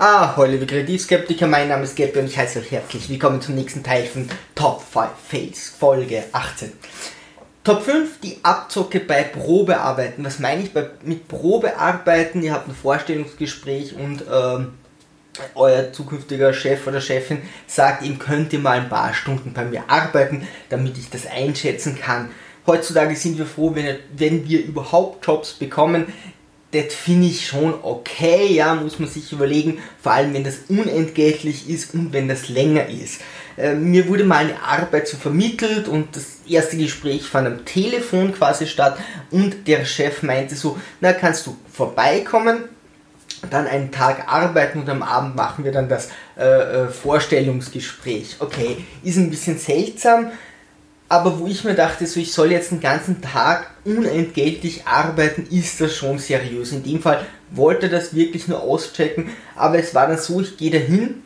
Ah, liebe Kreativskeptiker, mein Name ist Gabby und ich heiße euch herzlich willkommen zum nächsten Teil von Top 5 Fails, Folge 18. Top 5, die Abzocke bei Probearbeiten. Was meine ich bei, mit Probearbeiten? Ihr habt ein Vorstellungsgespräch und ähm, euer zukünftiger Chef oder Chefin sagt, ihm könnt ihr mal ein paar Stunden bei mir arbeiten, damit ich das einschätzen kann. Heutzutage sind wir froh, wenn, wenn wir überhaupt Jobs bekommen das finde ich schon okay, ja, muss man sich überlegen, vor allem wenn das unentgeltlich ist und wenn das länger ist. Äh, mir wurde mal eine Arbeit so vermittelt und das erste Gespräch fand am Telefon quasi statt und der Chef meinte so, na kannst du vorbeikommen, dann einen Tag arbeiten und am Abend machen wir dann das äh, äh Vorstellungsgespräch. Okay, ist ein bisschen seltsam, aber wo ich mir dachte, so ich soll jetzt den ganzen Tag unentgeltlich arbeiten, ist das schon seriös. In dem Fall wollte das wirklich nur auschecken, aber es war dann so, ich gehe dahin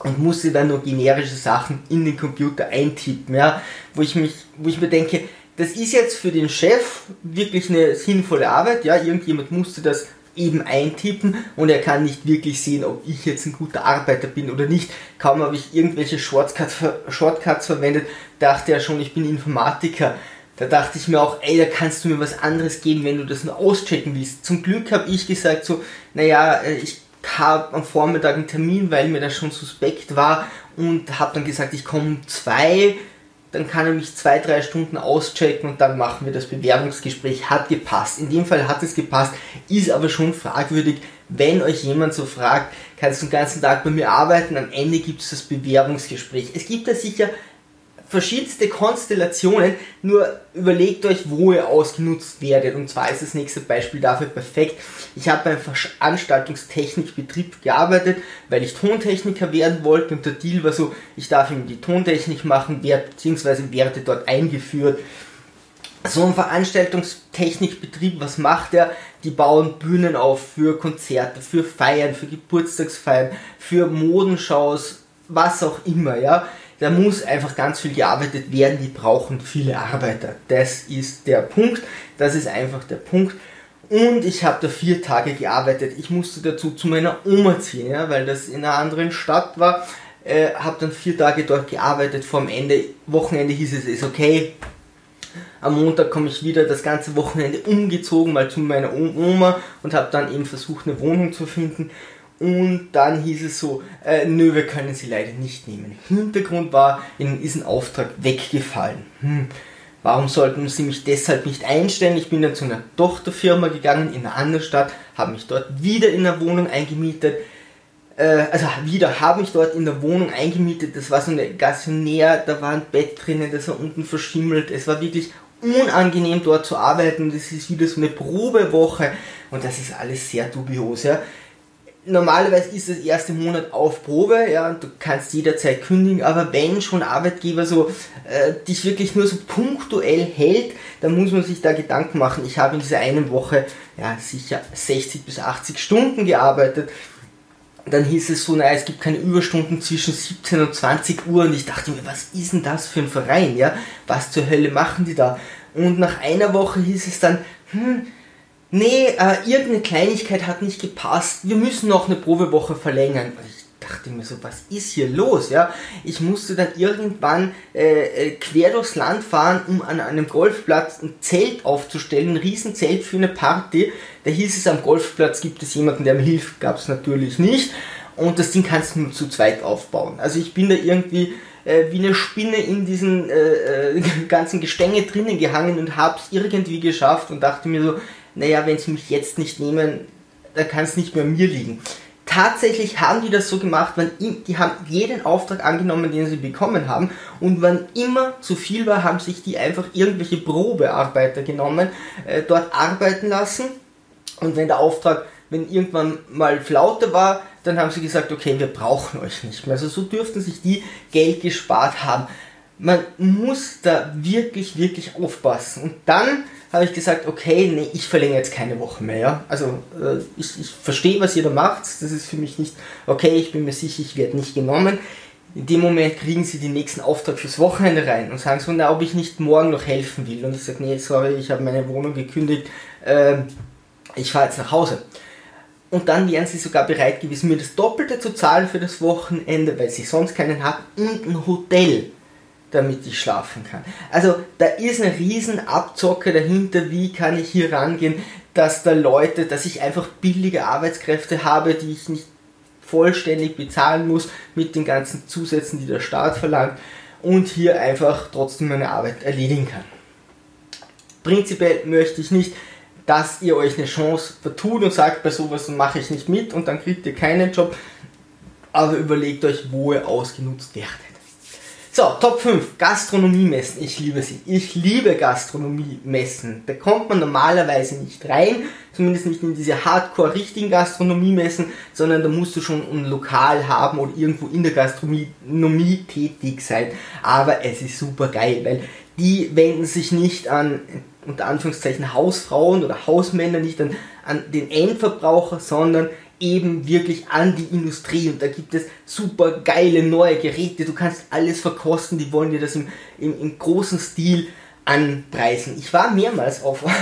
und musste dann nur generische Sachen in den Computer eintippen, ja, wo ich mich, wo ich mir denke, das ist jetzt für den Chef wirklich eine sinnvolle Arbeit, ja, irgendjemand musste das eben eintippen und er kann nicht wirklich sehen, ob ich jetzt ein guter Arbeiter bin oder nicht. Kaum habe ich irgendwelche Shortcuts, Shortcuts verwendet, dachte er schon, ich bin Informatiker. Da dachte ich mir auch, ey, da kannst du mir was anderes geben, wenn du das nur auschecken willst. Zum Glück habe ich gesagt so, naja, äh, ich habe am Vormittag einen Termin, weil mir das schon suspekt war und habe dann gesagt, ich komme um zwei dann kann er mich zwei, drei Stunden auschecken und dann machen wir das Bewerbungsgespräch. Hat gepasst. In dem Fall hat es gepasst, ist aber schon fragwürdig, wenn euch jemand so fragt, kannst du den ganzen Tag bei mir arbeiten, am Ende gibt es das Bewerbungsgespräch. Es gibt da sicher verschiedenste Konstellationen, nur überlegt euch, wo ihr ausgenutzt werdet. Und zwar ist das nächste Beispiel dafür perfekt. Ich habe beim Veranstaltungstechnikbetrieb gearbeitet, weil ich Tontechniker werden wollte und der Deal war so, ich darf ihm die Tontechnik machen, werde, beziehungsweise werde dort eingeführt. So ein Veranstaltungstechnikbetrieb, was macht er? Die bauen Bühnen auf für Konzerte, für Feiern, für Geburtstagsfeiern, für Modenschaus, was auch immer, ja da muss einfach ganz viel gearbeitet werden, die brauchen viele Arbeiter. Das ist der Punkt, das ist einfach der Punkt. Und ich habe da vier Tage gearbeitet. Ich musste dazu zu meiner Oma ziehen, ja, weil das in einer anderen Stadt war. Äh, habe dann vier Tage dort gearbeitet. Vor dem Ende, Wochenende hieß es, ist okay. Am Montag komme ich wieder das ganze Wochenende umgezogen, mal zu meiner Oma und habe dann eben versucht, eine Wohnung zu finden. Und dann hieß es so, äh, nö, wir können sie leider nicht nehmen. Hintergrund war, ihnen ist ein Auftrag weggefallen. Hm. Warum sollten sie mich deshalb nicht einstellen? Ich bin dann zu einer Tochterfirma gegangen in einer anderen Stadt, habe mich dort wieder in der Wohnung eingemietet. Äh, also wieder habe ich dort in der Wohnung eingemietet. Das war so eine Gassionär, da war ein Bett drinnen, das war unten verschimmelt. Es war wirklich unangenehm dort zu arbeiten. Das ist wieder so eine Probewoche und das ist alles sehr dubios. Ja normalerweise ist das erste Monat auf Probe, ja, und du kannst jederzeit kündigen, aber wenn schon Arbeitgeber so äh, dich wirklich nur so punktuell hält, dann muss man sich da Gedanken machen. Ich habe in dieser einen Woche ja sicher 60 bis 80 Stunden gearbeitet. Dann hieß es so, naja, es gibt keine Überstunden zwischen 17 und 20 Uhr und ich dachte mir, was ist denn das für ein Verein, ja? Was zur Hölle machen die da? Und nach einer Woche hieß es dann, hm, nee, äh, irgendeine Kleinigkeit hat nicht gepasst, wir müssen noch eine Probewoche verlängern. Ich dachte mir so, was ist hier los? Ja, ich musste dann irgendwann äh, äh, quer durchs Land fahren, um an einem Golfplatz ein Zelt aufzustellen, ein Riesenzelt für eine Party. Da hieß es, am Golfplatz gibt es jemanden, der mir hilft, gab es natürlich nicht. Und das Ding kannst du nur zu zweit aufbauen. Also ich bin da irgendwie äh, wie eine Spinne in diesen äh, äh ganzen Gestänge drinnen gehangen und habe es irgendwie geschafft und dachte mir so, naja, wenn sie mich jetzt nicht nehmen, dann kann es nicht mehr an mir liegen. Tatsächlich haben die das so gemacht, wann, die haben jeden Auftrag angenommen, den sie bekommen haben und wann immer zu viel war, haben sich die einfach irgendwelche Probearbeiter genommen, äh, dort arbeiten lassen und wenn der Auftrag, wenn irgendwann mal Flaute war, dann haben sie gesagt, okay, wir brauchen euch nicht mehr. Also so dürften sich die Geld gespart haben. Man muss da wirklich, wirklich aufpassen. Und dann habe ich gesagt, okay, nee, ich verlängere jetzt keine Woche mehr. Ja? Also äh, ich, ich verstehe, was ihr da macht. Das ist für mich nicht, okay, ich bin mir sicher, ich werde nicht genommen. In dem Moment kriegen sie den nächsten Auftrag fürs Wochenende rein und sagen so, na, ob ich nicht morgen noch helfen will. Und ich sage, nee, sorry, ich habe meine Wohnung gekündigt, äh, ich fahre jetzt nach Hause. und dann wären sie sogar bereit gewesen, mir das Doppelte zu zahlen für das Wochenende, weil sie sonst keinen haben, und ein Hotel, damit ich schlafen kann. Also da ist eine riesen Abzocke dahinter, wie kann ich hier rangehen, dass da Leute, dass ich einfach billige Arbeitskräfte habe, die ich nicht vollständig bezahlen muss mit den ganzen Zusätzen, die der Staat verlangt und hier einfach trotzdem meine Arbeit erledigen kann. Prinzipiell möchte ich nicht, dass ihr euch eine Chance vertut und sagt, bei sowas mache ich nicht mit und dann kriegt ihr keinen Job. Aber überlegt euch, wo ihr ausgenutzt werdet. So, Top 5, Gastronomiemessen. Ich liebe sie. Ich liebe Gastronomiemessen. Da kommt man normalerweise nicht rein, zumindest nicht in diese hardcore richtigen Gastronomiemessen, sondern da musst du schon ein Lokal haben oder irgendwo in der Gastronomie tätig sein. Aber es ist super geil, weil die wenden sich nicht an unter Anführungszeichen Hausfrauen oder Hausmänner, nicht an, an den Endverbraucher, sondern eben wirklich an die Industrie. Und da gibt es super geile neue Geräte. Du kannst alles verkosten. Die wollen dir das im, im, im großen Stil anpreisen. Ich war mehrmals auf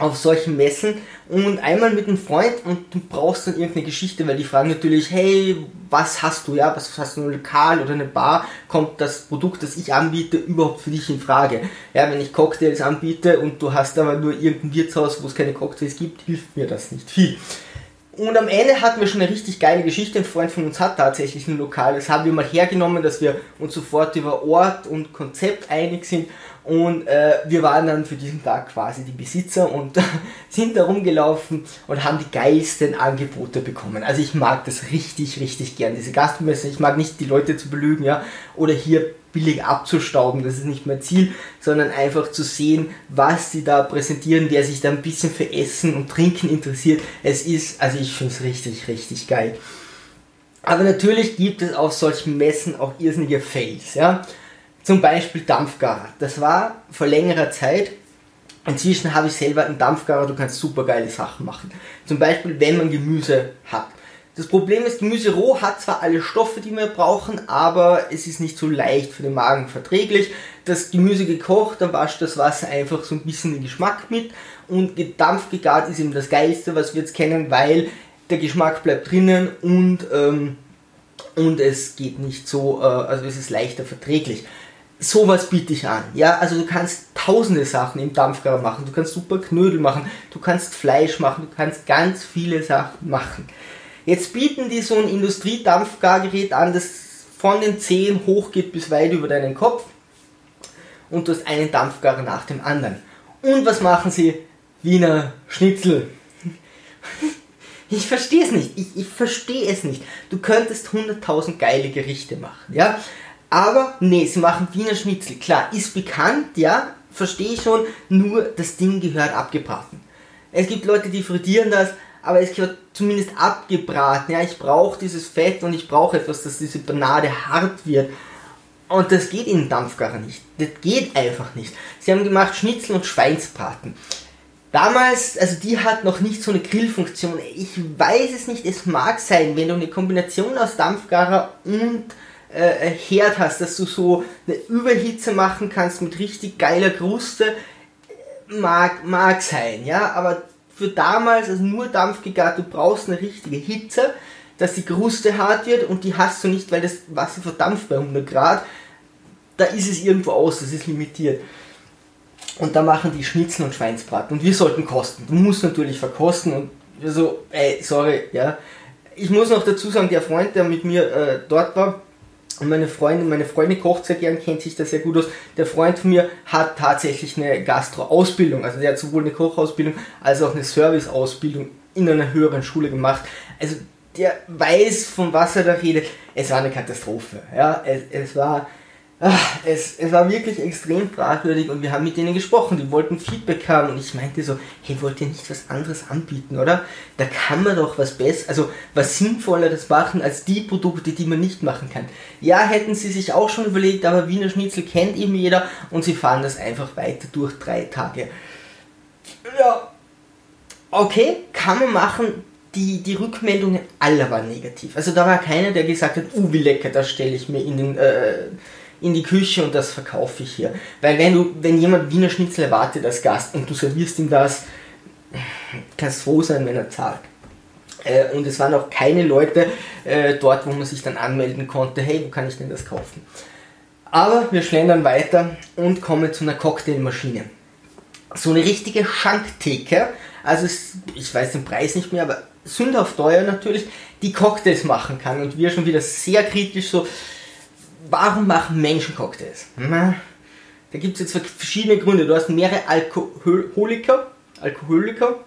auf solchen Messen und einmal mit einem Freund und du brauchst dann irgendeine Geschichte, weil die fragen natürlich, hey, was hast du, ja, was hast du, ein Lokal oder eine Bar, kommt das Produkt, das ich anbiete, überhaupt für dich in Frage? Ja, wenn ich Cocktails anbiete und du hast aber nur irgendein Wirtshaus, wo es keine Cocktails gibt, hilft mir das nicht viel. Und am Ende hatten wir schon eine richtig geile Geschichte. Ein Freund von uns hat tatsächlich ein Lokal. Das haben wir mal hergenommen, dass wir uns sofort über Ort und Konzept einig sind. Und äh, wir waren dann für diesen Tag quasi die Besitzer und sind da rumgelaufen und haben die geilsten Angebote bekommen. Also ich mag das richtig, richtig gern, diese Gastmesse. Ich mag nicht die Leute zu belügen, ja, oder hier billig abzustauben, das ist nicht mein Ziel, sondern einfach zu sehen, was sie da präsentieren, wer sich da ein bisschen für Essen und Trinken interessiert. Es ist, also ich finde es richtig, richtig geil. Aber natürlich gibt es auf solchen Messen auch irrsinnige Fails, ja. Zum Beispiel Dampfgarer. Das war vor längerer Zeit. Inzwischen habe ich selber einen Dampfgarer, du kannst super geile Sachen machen. Zum Beispiel, wenn man Gemüse hat. Das Problem ist, Gemüse roh hat zwar alle Stoffe, die wir brauchen, aber es ist nicht so leicht für den Magen verträglich. Das Gemüse gekocht, dann wascht das Wasser einfach so ein bisschen den Geschmack mit. Und gedampft gegart ist eben das Geilste, was wir jetzt kennen, weil der Geschmack bleibt drinnen und, ähm, und es geht nicht so, äh, also es ist leichter verträglich sowas biete ich an. Ja, also du kannst tausende Sachen im Dampfgarer machen. Du kannst super Knödel machen, du kannst Fleisch machen, du kannst ganz viele Sachen machen. Jetzt bieten die so ein Industriedampfgargerät an, das von den Zehen hochgeht bis weit über deinen Kopf und du hast einen Dampfgarer nach dem anderen. Und was machen sie? Wiener Schnitzel. Ich verstehe es nicht. Ich, ich verstehe es nicht. Du könntest 100.000 geile Gerichte machen, ja? Aber nee, sie machen Wiener Schnitzel. Klar, ist bekannt, ja, verstehe ich schon, nur das Ding gehört abgebraten. Es gibt Leute, die frittieren das, aber es gehört zumindest abgebraten. Ja, ich brauche dieses Fett und ich brauche etwas, dass diese Banade hart wird. Und das geht in Dampfgarer nicht. Das geht einfach nicht. Sie haben gemacht Schnitzel und Schweinsbraten. Damals, also die hat noch nicht so eine Grillfunktion. Ich weiß es nicht, es mag sein, wenn du eine Kombination aus Dampfgarer und äh, Herd hast, dass du so eine Überhitze machen kannst mit richtig geiler Kruste, mag, mag sein, ja, aber für damals, also nur Dampfgegart, du brauchst eine richtige Hitze, dass die Kruste hart wird und die hast du nicht, weil das Wasser verdampft bei 100 Grad. Da ist es irgendwo aus, das ist limitiert. Und da machen die Schnitzel und Schweinsbraten. Und wir sollten kosten. Du musst natürlich verkosten und so, ey, sorry, ja. Ich muss noch dazu sagen, der Freund, der mit mir äh, dort war, und meine Freundin, meine Freundin kocht sehr gern, kennt sich da sehr gut aus. Der Freund von mir hat tatsächlich eine Gastro-Ausbildung. Also der hat sowohl eine Kochausbildung als auch eine Service-Ausbildung in einer höheren Schule gemacht. Also der weiß, von was er da redet. Es war eine Katastrophe. Ja, es, es war es, es war wirklich extrem fragwürdig und wir haben mit denen gesprochen, die wollten Feedback haben und ich meinte so, hey, wollt ihr nicht was anderes anbieten, oder? Da kann man doch was Besseres, also was Sinnvolleres machen als die Produkte, die man nicht machen kann. Ja, hätten sie sich auch schon überlegt, aber Wiener Schnitzel kennt eben jeder und sie fahren das einfach weiter durch drei Tage. Ja, okay, kann man machen, die, die Rückmeldungen aller waren negativ. Also da war keiner, der gesagt hat, uh, wie lecker, das stelle ich mir in den... Äh, in die Küche und das verkaufe ich hier. Weil wenn du, wenn jemand Wiener Schnitzel erwartet als Gast und du servierst ihm das, kann es froh sein, wenn er zahlt. Äh, und es waren auch keine Leute äh, dort, wo man sich dann anmelden konnte, hey, wo kann ich denn das kaufen? Aber wir schlendern weiter und kommen zu einer Cocktailmaschine. So eine richtige Schanktheke, also es, ich weiß den Preis nicht mehr, aber sündhaft teuer natürlich, die Cocktails machen kann. Und wir schon wieder sehr kritisch so, warum machen Menschen Cocktails? Na, da gibt es jetzt verschiedene Gründe. Du hast mehrere Alkoholiker, Alkoholiker,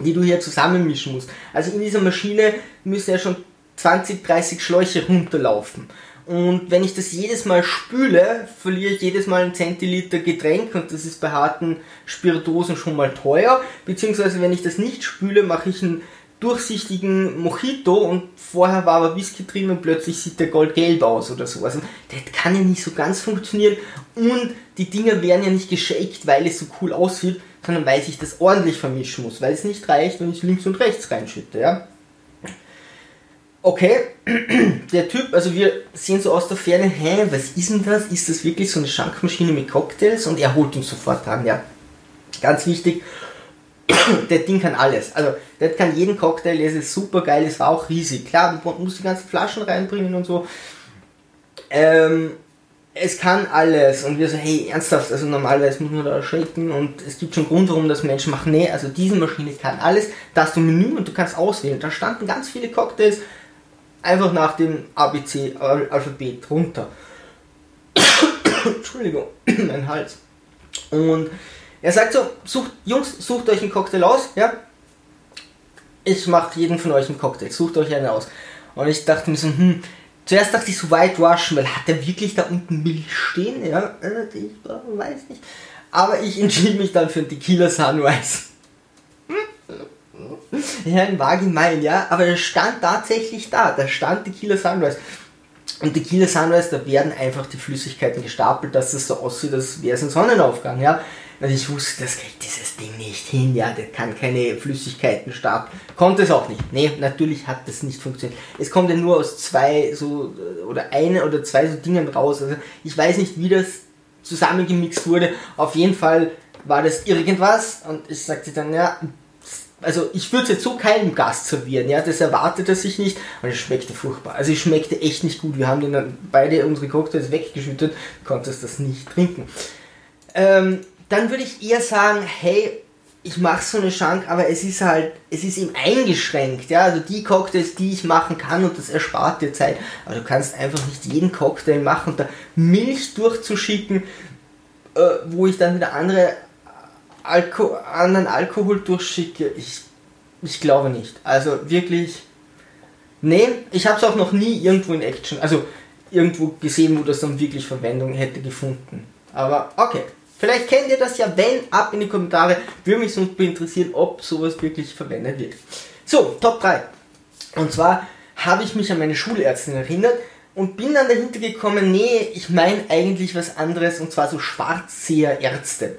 die du hier zusammenmischen musst. Also in dieser Maschine müssen ja schon 20, 30 Schläuche runterlaufen. Und wenn ich das jedes Mal spüle, verliere ich jedes Mal einen Zentiliter Getränk und das ist bei harten Spiritosen schon mal teuer. Beziehungsweise wenn ich das nicht spüle, mache ich einen durchsichtigen Mojito und vorher war aber Whisky drin und plötzlich sieht der goldgelb aus oder so. Also das kann ja nicht so ganz funktionieren und die Dinger werden ja nicht geshaked, weil es so cool aussieht, sondern weil ich das ordentlich vermischen muss, weil es nicht reicht, wenn ich links und rechts reinschütte, ja okay, der Typ, also wir sehen so aus der Ferne, hä, was ist denn das? Ist das wirklich so eine Schankmaschine mit Cocktails? Und er holt uns sofort an, ja. Ganz wichtig, der Ding kann alles. Also, der kann jeden Cocktail, der ist super geil, ist auch riesig. Klar, du musst die ganzen Flaschen reinbringen und so. Ähm, es kann alles. Und wir so, hey, ernsthaft, also normalerweise muss man da shaken und es gibt schon Grund, warum das Menschen machen. Nee, also diese Maschine kann alles. Da hast du ein Menü und du kannst auswählen. Da standen ganz viele Cocktails einfach nach dem ABC-Alphabet runter. Entschuldigung, mein Hals. Und er sagt so, sucht, Jungs, sucht euch einen Cocktail aus, ja? Ich mache jeden von euch einen Cocktail, sucht euch einen aus. Und ich dachte mir so, hm, zuerst dachte ich so Whitewash, weil hat er wirklich da unten Milch stehen? Ja, äh, ich weiß nicht. Aber ich entschied mich dann für einen Tequila Sunrise. Ja, ein Wagemein, ja, aber er stand tatsächlich da. Da stand Tequila Sunrise. Und Tequila Sunrise, da werden einfach die Flüssigkeiten gestapelt, dass es so aussieht, als wäre es ein Sonnenaufgang, ja. Und ich wusste, das kriegt dieses Ding nicht hin, ja, der kann keine Flüssigkeiten stapeln. Konnte es auch nicht. Nee, natürlich hat das nicht funktioniert. Es kommt ja nur aus zwei so, oder eine oder zwei so Dingen raus. Also ich weiß nicht, wie das zusammengemixt wurde. Auf jeden Fall war das irgendwas und ich sagte dann, ja, also ich würde jetzt so keinem Gast servieren, ja, das erwartet er sich nicht und es schmeckte furchtbar. Also es schmeckte echt nicht gut. Wir haben dann beide unsere Cocktails weggeschüttet, konntest das nicht trinken. Ähm, dann würde ich eher sagen, hey, ich mache so eine Schank, aber es ist halt, es ist eben eingeschränkt, ja, also die Cocktails, die ich machen kann und das erspart dir Zeit, aber du kannst einfach nicht jeden Cocktail machen und da Milch durchzuschicken, äh, wo ich dann wieder andere Alko anderen Alkohol durchschicke, ich, ich glaube nicht. Also wirklich, nee, ich habe es auch noch nie irgendwo in Action, also irgendwo gesehen, wo das dann wirklich Verwendung hätte gefunden. Aber okay, vielleicht kennt ihr das ja, wenn, ab in die Kommentare, würde mich sonst interessieren, ob sowas wirklich verwendet wird. So, Top 3. Und zwar habe ich mich an meine Schulärztin erinnert und bin dann dahinter gekommen, nee, ich meine eigentlich was anderes und zwar so Schwarzseherärzte.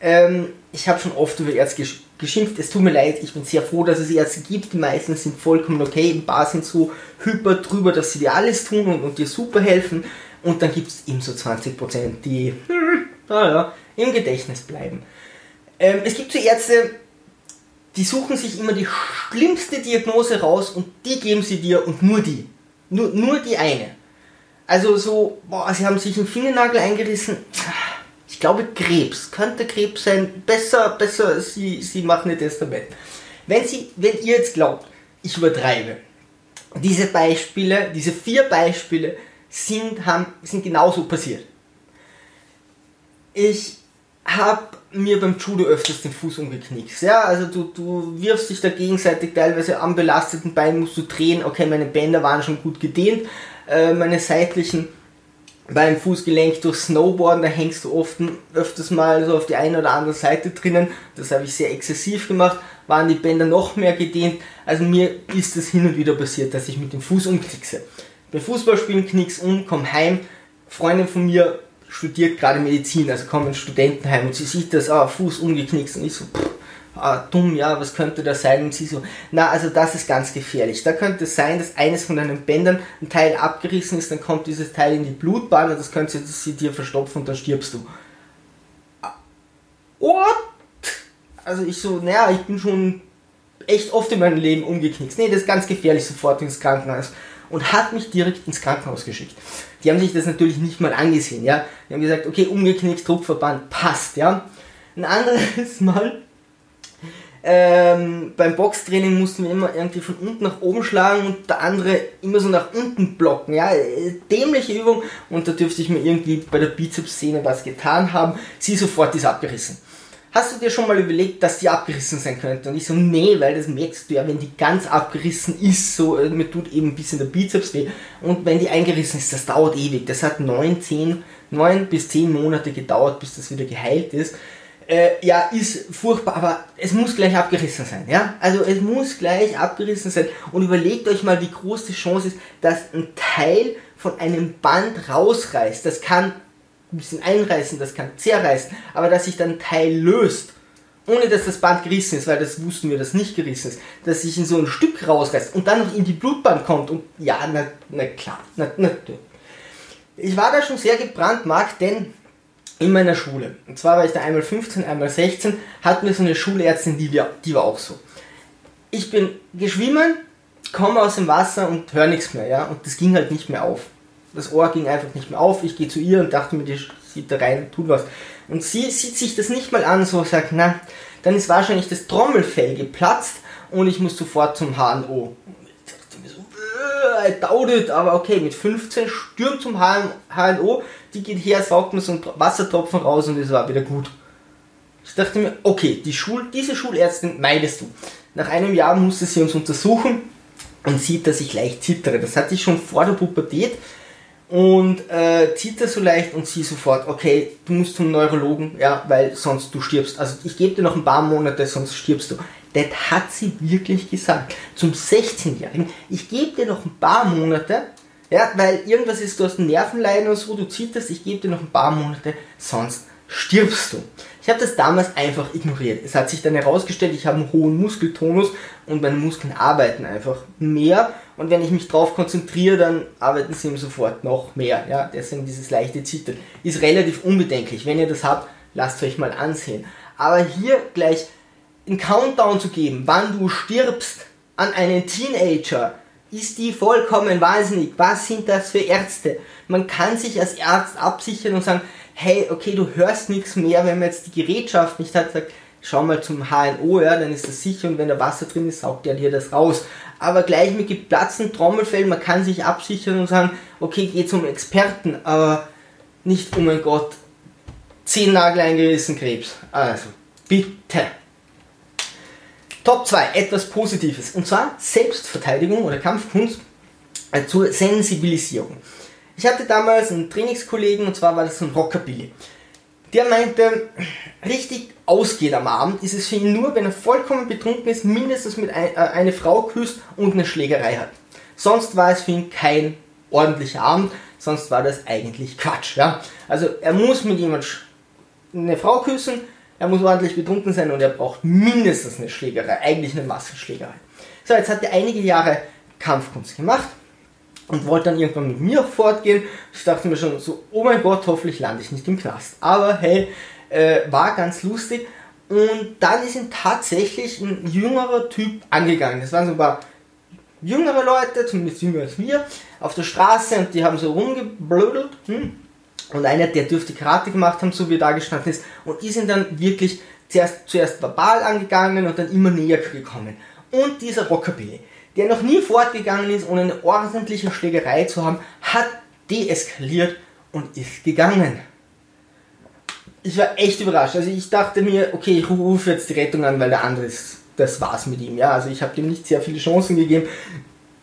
Ähm, ich habe schon oft über Ärzte geschimpft. Es tut mir leid, ich bin sehr froh, dass es Ärzte gibt. Die meisten sind vollkommen okay. Ein paar sind so hyper drüber, dass sie dir alles tun und, und dir super helfen. Und dann gibt es eben so 20%, die naja, im Gedächtnis bleiben. Ähm, es gibt so Ärzte, die suchen sich immer die schlimmste Diagnose raus und die geben sie dir und nur die. Nur, nur die eine. Also so, boah, sie haben sich einen Fingernagel eingerissen ich glaube Krebs, könnte Krebs sein, besser, besser, sie, sie machen ein Testament. Wenn, sie, wenn ihr jetzt glaubt, ich übertreibe, diese Beispiele, diese vier Beispiele sind, haben, sind genauso passiert. Ich habe mir beim Judo öfters den Fuß umgeknickt. Ja, also du, du wirfst dich da gegenseitig teilweise am belasteten Bein, musst du drehen. Okay, meine Bänder waren schon gut gedehnt, äh, meine seitlichen beim Fußgelenk durch Snowboarden, da hängst du oft, öfters mal so auf die eine oder andere Seite drinnen. Das habe ich sehr exzessiv gemacht, waren die Bänder noch mehr gedehnt. Also mir ist es hin und wieder passiert, dass ich mit dem Fuß umknickse. Beim Fußballspielen knicks um, komm heim. Freundin von mir studiert gerade Medizin, also kommt ins Studentenheim und sie sieht das, ah, Fuß umgeknickt und ich so, pff, ah, dumm, ja, was könnte das sein? Und sie so, na, also das ist ganz gefährlich. Da könnte es sein, dass eines von deinen Bändern ein Teil abgerissen ist, dann kommt dieses Teil in die Blutbahn und das könnte sie dir verstopfen und dann stirbst du. What? Also ich so, naja, ich bin schon echt oft in meinem Leben umgeknickt. Nee, das ist ganz gefährlich, sofort ins Krankenhaus. Und hat mich direkt ins Krankenhaus geschickt. Die haben sich das natürlich nicht mal angesehen, ja. Die haben gesagt, okay, umgeknickt, Druckverband, passt, ja. Ein anderes Mal ähm, beim Boxtraining mussten wir immer irgendwie von unten nach oben schlagen und der andere immer so nach unten blocken. Ja, dämliche Übung und da dürfte ich mir irgendwie bei der Bizeps-Szene was getan haben. Sie sofort ist abgerissen. Hast du dir schon mal überlegt, dass die abgerissen sein könnte? Und ich so, nee, weil das merkst du ja, wenn die ganz abgerissen ist, so, äh, mir tut eben ein bisschen der Bizeps weh. Und wenn die eingerissen ist, das dauert ewig. Das hat 9, 10, 9 bis 10 Monate gedauert, bis das wieder geheilt ist äh, ja, ist furchtbar, aber es muss gleich abgerissen sein, ja? Also es muss gleich abgerissen sein und überlegt euch mal, wie groß die Chance ist, dass ein Teil von einem Band rausreißt. Das kann ein bisschen einreißen, das kann zerreißen, aber dass sich dann ein Teil löst, ohne dass das Band gerissen ist, weil das wussten wir, dass nicht gerissen ist, dass sich in so ein Stück rausreißt und dann noch in die Blutbahn kommt und ja, na, na klar, na, na, ich war da schon sehr gebrannt, Marc, denn in meiner Schule. Und zwar war ich da einmal 15, einmal 16, hatten wir so eine Schulärztin, die, wir, die war auch so. Ich bin geschwimmen, komme aus dem Wasser und höre nichts mehr, ja, und das ging halt nicht mehr auf. Das Ohr ging einfach nicht mehr auf. Ich gehe zu ihr und dachte mir, die sieht da rein, tut was. Und sie sieht sich das nicht mal an, so sagt, na, dann ist wahrscheinlich das Trommelfell geplatzt und ich muss sofort zum HNO. Ich dachte mir so, I doubt it, aber okay, mit 15 stürmt zum HNO, die geht her, saugt mir so einen Wassertropfen raus und es war wieder gut. Ich dachte mir, okay, die Schul diese Schulärztin meidest du. Nach einem Jahr musste sie uns untersuchen und sieht, dass ich leicht zittere. Das hatte ich schon vor der Pubertät und äh, zittert so leicht und sie sofort, okay, du musst zum Neurologen, ja, weil sonst du stirbst. Also ich gebe dir noch ein paar Monate, sonst stirbst du. Das hat sie wirklich gesagt. Zum 16-Jährigen, ich gebe dir noch ein paar Monate, ja, weil irgendwas ist, du hast Nervenleiden oder so, du zitterst, ich gebe dir noch ein paar Monate, sonst stirbst du. Ich habe das damals einfach ignoriert. Es hat sich dann herausgestellt, ich habe einen hohen Muskeltonus und meine Muskeln arbeiten einfach mehr. Und wenn ich mich drauf konzentriere, dann arbeiten sie ihm sofort noch mehr. Ja, deswegen dieses leichte Zittern. Ist relativ unbedenklich. Wenn ihr das habt, lasst euch mal ansehen. Aber hier gleich einen Countdown zu geben, wann du stirbst an einen Teenager, ist die vollkommen wahnsinnig. Was sind das für Ärzte? Man kann sich als Arzt absichern und sagen, hey, okay, du hörst nichts mehr, wenn man jetzt die Gerätschaft nicht hat, sagt, schau mal zum HNO, ja, dann ist das sicher und wenn da Wasser drin ist, saugt er dir das raus. Aber gleich mit geplatzten Trommelfällen, man kann sich absichern und sagen, okay, geht zum Experten, aber nicht, oh mein Gott, zehn Nagel eingerissen Krebs. Also, bitte. Top 2, etwas Positives. Und zwar Selbstverteidigung oder Kampfkunst äh, zur Sensibilisierung. Ich hatte damals einen Trainingskollegen und zwar war das ein Rockabilly. Der meinte, richtig ausgeht am Abend ist es für ihn nur, wenn er vollkommen betrunken ist, mindestens mit ein, äh, eine Frau küsst und eine Schlägerei hat. Sonst war es für ihn kein ordentlicher Abend, sonst war das eigentlich Quatsch. Ja? Also er muss mit jemand eine Frau küssen, er muss ordentlich betrunken sein und er braucht mindestens eine Schlägerei, eigentlich eine Massenschlägerei. So, jetzt hat er einige Jahre Kampfkunst gemacht und wollte dann irgendwann mit mir fortgehen. Ich dachte mir schon so, oh mein Gott, hoffentlich lande ich nicht im Knast. Aber hey, äh, war ganz lustig. Und dann ist ihn tatsächlich ein jüngerer Typ angegangen. Das waren so ein paar jüngere Leute, zumindest jünger als wir, auf der Straße und die haben so rumgeblödelt. Hm, und einer, der dürfte Karate gemacht haben, so wie er da gestanden ist. Und die sind dann wirklich zuerst, zuerst verbal angegangen und dann immer näher gekommen. Und dieser Rockabilly, der noch nie fortgegangen ist, ohne eine ordentliche Schlägerei zu haben, hat deeskaliert und ist gegangen. Ich war echt überrascht. Also ich dachte mir, okay, ich rufe jetzt die Rettung an, weil der andere ist, das war's mit ihm. Ja, also ich habe dem nicht sehr viele Chancen gegeben,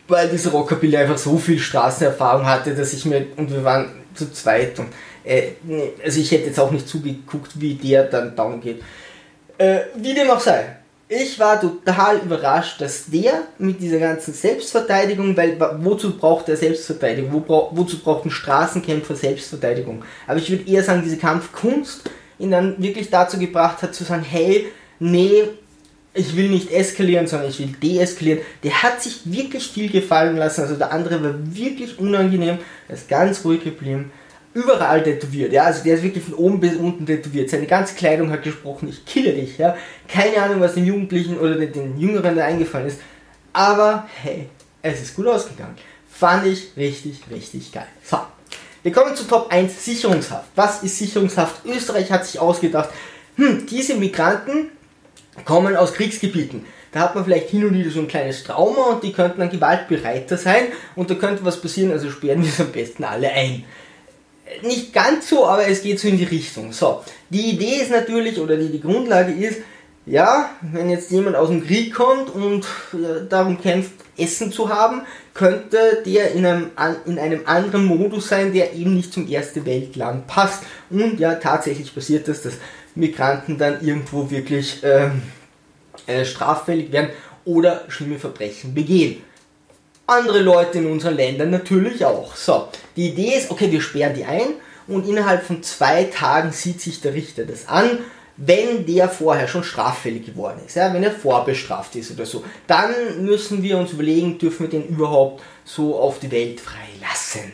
weil dieser Rockabilly einfach so viel Straßenerfahrung hatte, dass ich mir, und wir waren zu zweit. Und, äh, also ich hätte jetzt auch nicht zugeguckt, wie der dann down geht. Äh, wie dem auch sei. Ich war total überrascht, dass der mit dieser ganzen Selbstverteidigung, weil wozu braucht er Selbstverteidigung? Wo, wozu braucht ein Straßenkämpfer Selbstverteidigung? Aber ich würde eher sagen, diese Kampfkunst ihn dann wirklich dazu gebracht hat zu sagen, hey, nee, ich will nicht eskalieren, sondern ich will deeskalieren. Der hat sich wirklich viel gefallen lassen. Also der andere war wirklich unangenehm. Er ist ganz ruhig geblieben. Überall tätowiert, ja, also der ist wirklich von oben bis unten tätowiert. Seine ganze Kleidung hat gesprochen, ich kille dich, ja. Keine Ahnung, was den Jugendlichen oder den, den Jüngeren da eingefallen ist. Aber hey, es ist gut ausgegangen. Fand ich richtig, richtig geil. So, wir kommen zu Top 1 Sicherungshaft. Was ist Sicherungshaft? Österreich hat sich ausgedacht, hm, diese Migranten kommen aus Kriegsgebieten. Da hat man vielleicht hin und wieder so ein kleines Trauma und die könnten dann gewaltbereiter sein und da könnte was passieren, also sperren wir es am besten alle ein nicht ganz so, aber es geht so in die Richtung. So, die Idee ist natürlich, oder die, die Grundlage ist, ja, wenn jetzt jemand aus dem Krieg kommt und äh, darum kämpft, Essen zu haben, könnte der in einem, in einem anderen Modus sein, der eben nicht zum Erste Weltland passt. Und ja, tatsächlich passiert das, dass Migranten dann irgendwo wirklich ähm, äh, straffällig werden oder schlimme Verbrechen begehen andere Leute in unseren Ländern natürlich auch. So, die Idee ist, okay, wir sperren die ein und innerhalb von zwei Tagen sieht sich der Richter das an, wenn der vorher schon straffällig geworden ist, ja, wenn er vorbestraft ist oder so. Dann müssen wir uns überlegen, dürfen wir den überhaupt so auf die Welt freilassen.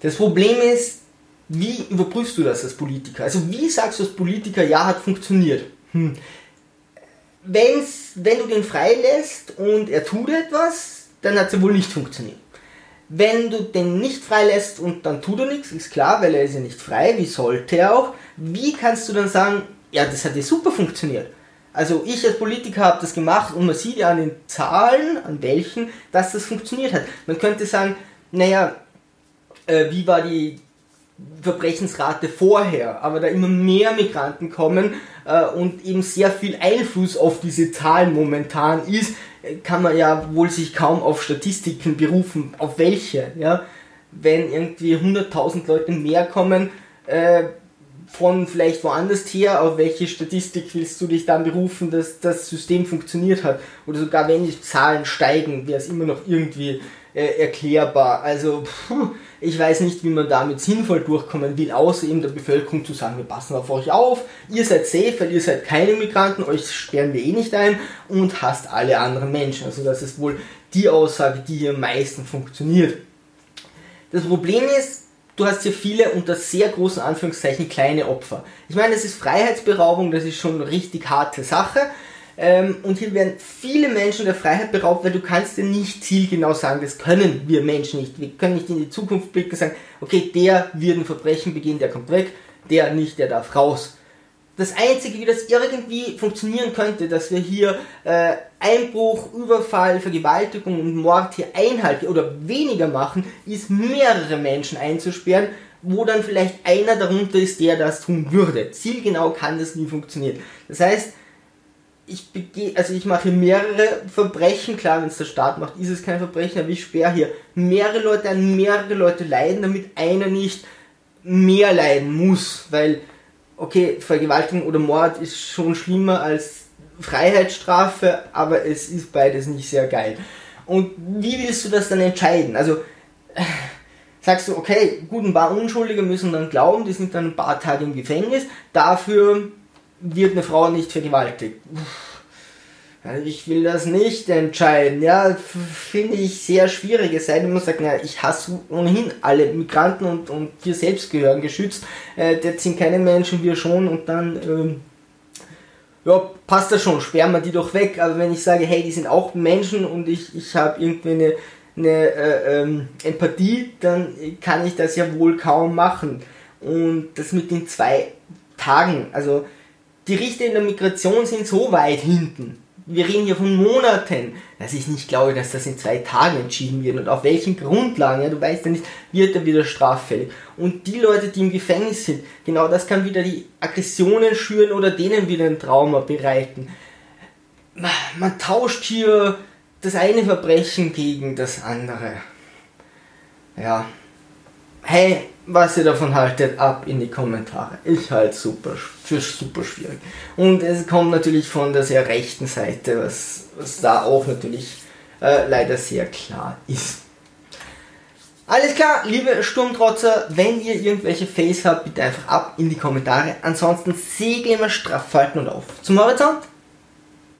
Das Problem ist, wie überprüfst du das als Politiker? Also wie sagst du als Politiker, ja, hat funktioniert? Hm wenn's, wenn du den freilässt und er tut etwas, dann hat es ja wohl nicht funktioniert. Wenn du den nicht freilässt und dann tut er nichts, ist klar, weil er ist ja nicht frei, wie sollte er auch, wie kannst du dann sagen, ja, das hat ja super funktioniert. Also ich als Politiker habe das gemacht und man sieht ja an den Zahlen, an welchen, dass das funktioniert hat. Man könnte sagen, naja, äh, wie war die Verbrechensrate vorher, aber da immer mehr Migranten kommen äh, und eben sehr viel Einfluss auf diese Zahlen momentan ist, kann man ja wohl sich kaum auf Statistiken berufen. Auf welche? Ja? Wenn irgendwie 100.000 Leute mehr kommen, äh, von vielleicht woanders her, auf welche Statistik willst du dich dann berufen, dass das System funktioniert hat? Oder sogar wenn die Zahlen steigen, wäre es immer noch irgendwie äh, erklärbar. Also pff, ich weiß nicht, wie man damit sinnvoll durchkommen will, außer eben der Bevölkerung zu sagen, wir passen auf euch auf, ihr seid safe, weil ihr seid keine Migranten, euch sperren wir eh nicht ein und hasst alle anderen Menschen. Also das ist wohl die Aussage, die hier am meisten funktioniert. Das Problem ist, du hast hier viele unter sehr großen Anführungszeichen kleine Opfer. Ich meine, das ist Freiheitsberaubung, das ist schon eine richtig harte Sache. Ähm, und hier werden viele Menschen der Freiheit beraubt, weil du kannst dir nicht zielgenau sagen, das können wir Menschen nicht. Wir können nicht in die Zukunft blicken und sagen, okay, der wird ein Verbrechen begehen, der kommt weg, der nicht, der darf raus. Das Einzige, wie das irgendwie funktionieren könnte, dass wir hier äh, Einbruch, Überfall, Vergewaltigung und Mord hier einhalten oder weniger machen, ist mehrere Menschen einzusperren, wo dann vielleicht einer darunter ist, der das tun würde. Zielgenau kann das nie funktionieren. Das heißt, ich begehe, also ich mache mehrere Verbrechen, klar, wenn es der Staat macht, ist es kein Verbrechen, aber ich sperre hier mehrere Leute an, mehrere Leute leiden, damit einer nicht mehr leiden muss, weil, okay, Vergewaltigung oder Mord ist schon schlimmer als Freiheitsstrafe, aber es ist beides nicht sehr geil. Und wie willst du das dann entscheiden? Also, sagst du, okay, gut, ein paar Unschuldige müssen dann glauben, die sind dann ein paar Tage im Gefängnis, dafür wird eine Frau nicht vergewaltigt. Ich will das nicht entscheiden. Ja, finde ich sehr schwierig. Es sei denn, man sagt, na, ich hasse ohnehin alle Migranten und, und wir selbst gehören geschützt. Äh, das sind keine Menschen, wir schon und dann, ähm, ja, passt das schon, sperren wir die doch weg. Aber wenn ich sage, hey, die sind auch Menschen und ich, ich habe irgendwie eine, eine äh, ähm, Empathie, dann kann ich das ja wohl kaum machen. Und das mit den zwei Tagen, also die Richter in der Migration sind so weit hinten. Wir reden hier von Monaten, dass ich nicht glaube, dass das in zwei Tagen entschieden wird. Und auf welchen Grundlagen, ja, du weißt ja nicht, wird er wieder straffällig. Und die Leute, die im Gefängnis sind, genau das kann wieder die Aggressionen schüren oder denen wieder ein Trauma bereiten. Man tauscht hier das eine Verbrechen gegen das andere. Ja. Hey, was ihr davon haltet, ab in die Kommentare. Ich halte super für super schwierig. Und es kommt natürlich von der sehr rechten Seite, was, was da auch natürlich äh, leider sehr klar ist. Alles klar, liebe Sturmtrotzer, wenn ihr irgendwelche Face habt, bitte einfach ab in die Kommentare. Ansonsten segeln wir straff halten und auf zum Horizont.